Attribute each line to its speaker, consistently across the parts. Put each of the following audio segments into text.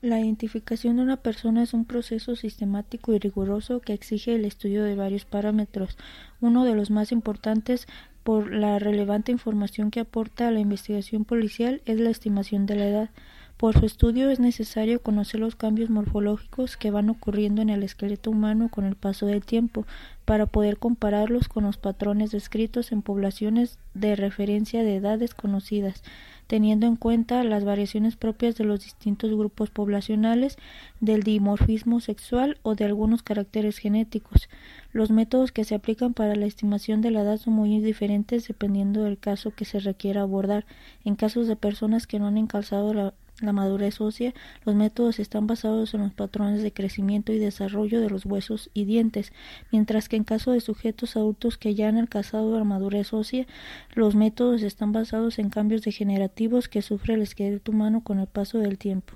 Speaker 1: La identificación de una persona es un proceso sistemático y riguroso que exige el estudio de varios parámetros. Uno de los más importantes por la relevante información que aporta a la investigación policial es la estimación de la edad. Por su estudio es necesario conocer los cambios morfológicos que van ocurriendo en el esqueleto humano con el paso del tiempo, para poder compararlos con los patrones descritos en poblaciones de referencia de edades conocidas teniendo en cuenta las variaciones propias de los distintos grupos poblacionales, del dimorfismo sexual o de algunos caracteres genéticos. Los métodos que se aplican para la estimación de la edad son muy diferentes dependiendo del caso que se requiera abordar. En casos de personas que no han encalzado la la madurez ósea, los métodos están basados en los patrones de crecimiento y desarrollo de los huesos y dientes, mientras que en caso de sujetos adultos que ya han alcanzado la madurez ósea, los métodos están basados en cambios degenerativos que sufre el esqueleto humano con el paso del tiempo.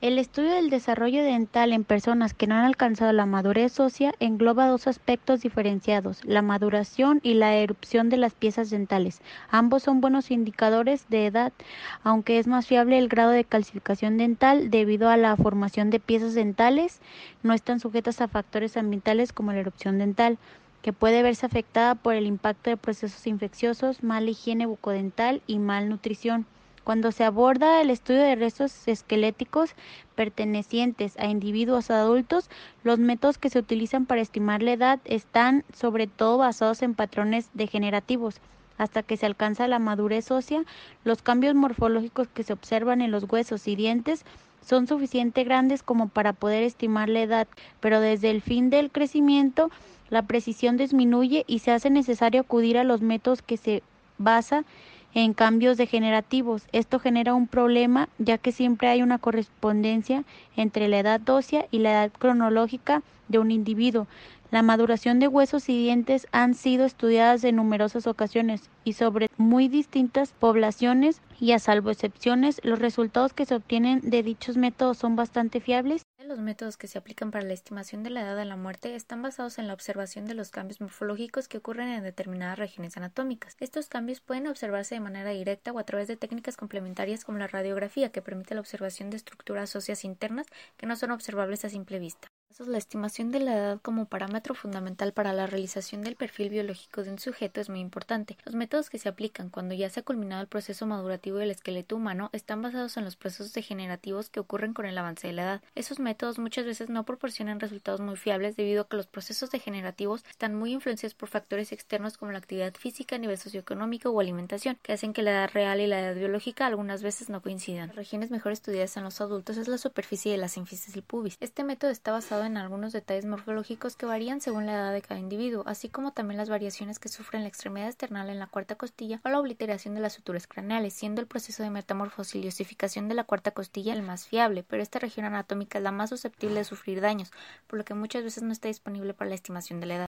Speaker 2: El estudio del desarrollo dental en personas que no han alcanzado la madurez ósea engloba dos aspectos diferenciados, la maduración y la erupción de las piezas dentales. Ambos son buenos indicadores de edad, aunque es más fiable el grado de calcificación dental debido a la formación de piezas dentales, no están sujetas a factores ambientales como la erupción dental que puede verse afectada por el impacto de procesos infecciosos, mala higiene bucodental y malnutrición. Cuando se aborda el estudio de restos esqueléticos pertenecientes a individuos adultos, los métodos que se utilizan para estimar la edad están sobre todo basados en patrones degenerativos. Hasta que se alcanza la madurez ósea, los cambios morfológicos que se observan en los huesos y dientes son suficientemente grandes como para poder estimar la edad, pero desde el fin del crecimiento la precisión disminuye y se hace necesario acudir a los métodos que se basan en cambios degenerativos. Esto genera un problema ya que siempre hay una correspondencia entre la edad ósea y la edad cronológica de un individuo. La maduración de huesos y dientes han sido estudiadas en numerosas ocasiones y sobre muy distintas poblaciones y a salvo excepciones, los resultados que se obtienen de dichos métodos son bastante fiables.
Speaker 3: Los métodos que se aplican para la estimación de la edad de la muerte están basados en la observación de los cambios morfológicos que ocurren en determinadas regiones anatómicas. Estos cambios pueden observarse de manera directa o a través de técnicas complementarias como la radiografía, que permite la observación de estructuras óseas internas que no son observables a simple vista. La estimación de la edad como parámetro fundamental para la realización del perfil biológico de un sujeto es muy importante. Los métodos que se aplican cuando ya se ha culminado el proceso madurativo del esqueleto humano están basados en los procesos degenerativos que ocurren con el avance de la edad. Esos métodos muchas veces no proporcionan resultados muy fiables debido a que los procesos degenerativos están muy influenciados por factores externos como la actividad física nivel socioeconómico o alimentación, que hacen que la edad real y la edad biológica algunas veces no coincidan. Las regiones mejor estudiadas en los adultos es la superficie de la sínfisis del pubis. Este método está basado en algunos detalles morfológicos que varían según la edad de cada individuo, así como también las variaciones que sufren la extremidad external en la cuarta costilla o la obliteración de las suturas craneales, siendo el proceso de metamorfosis y osificación de la cuarta costilla el más fiable, pero esta región anatómica es la más susceptible de sufrir daños, por lo que muchas veces no está disponible para la estimación de la edad.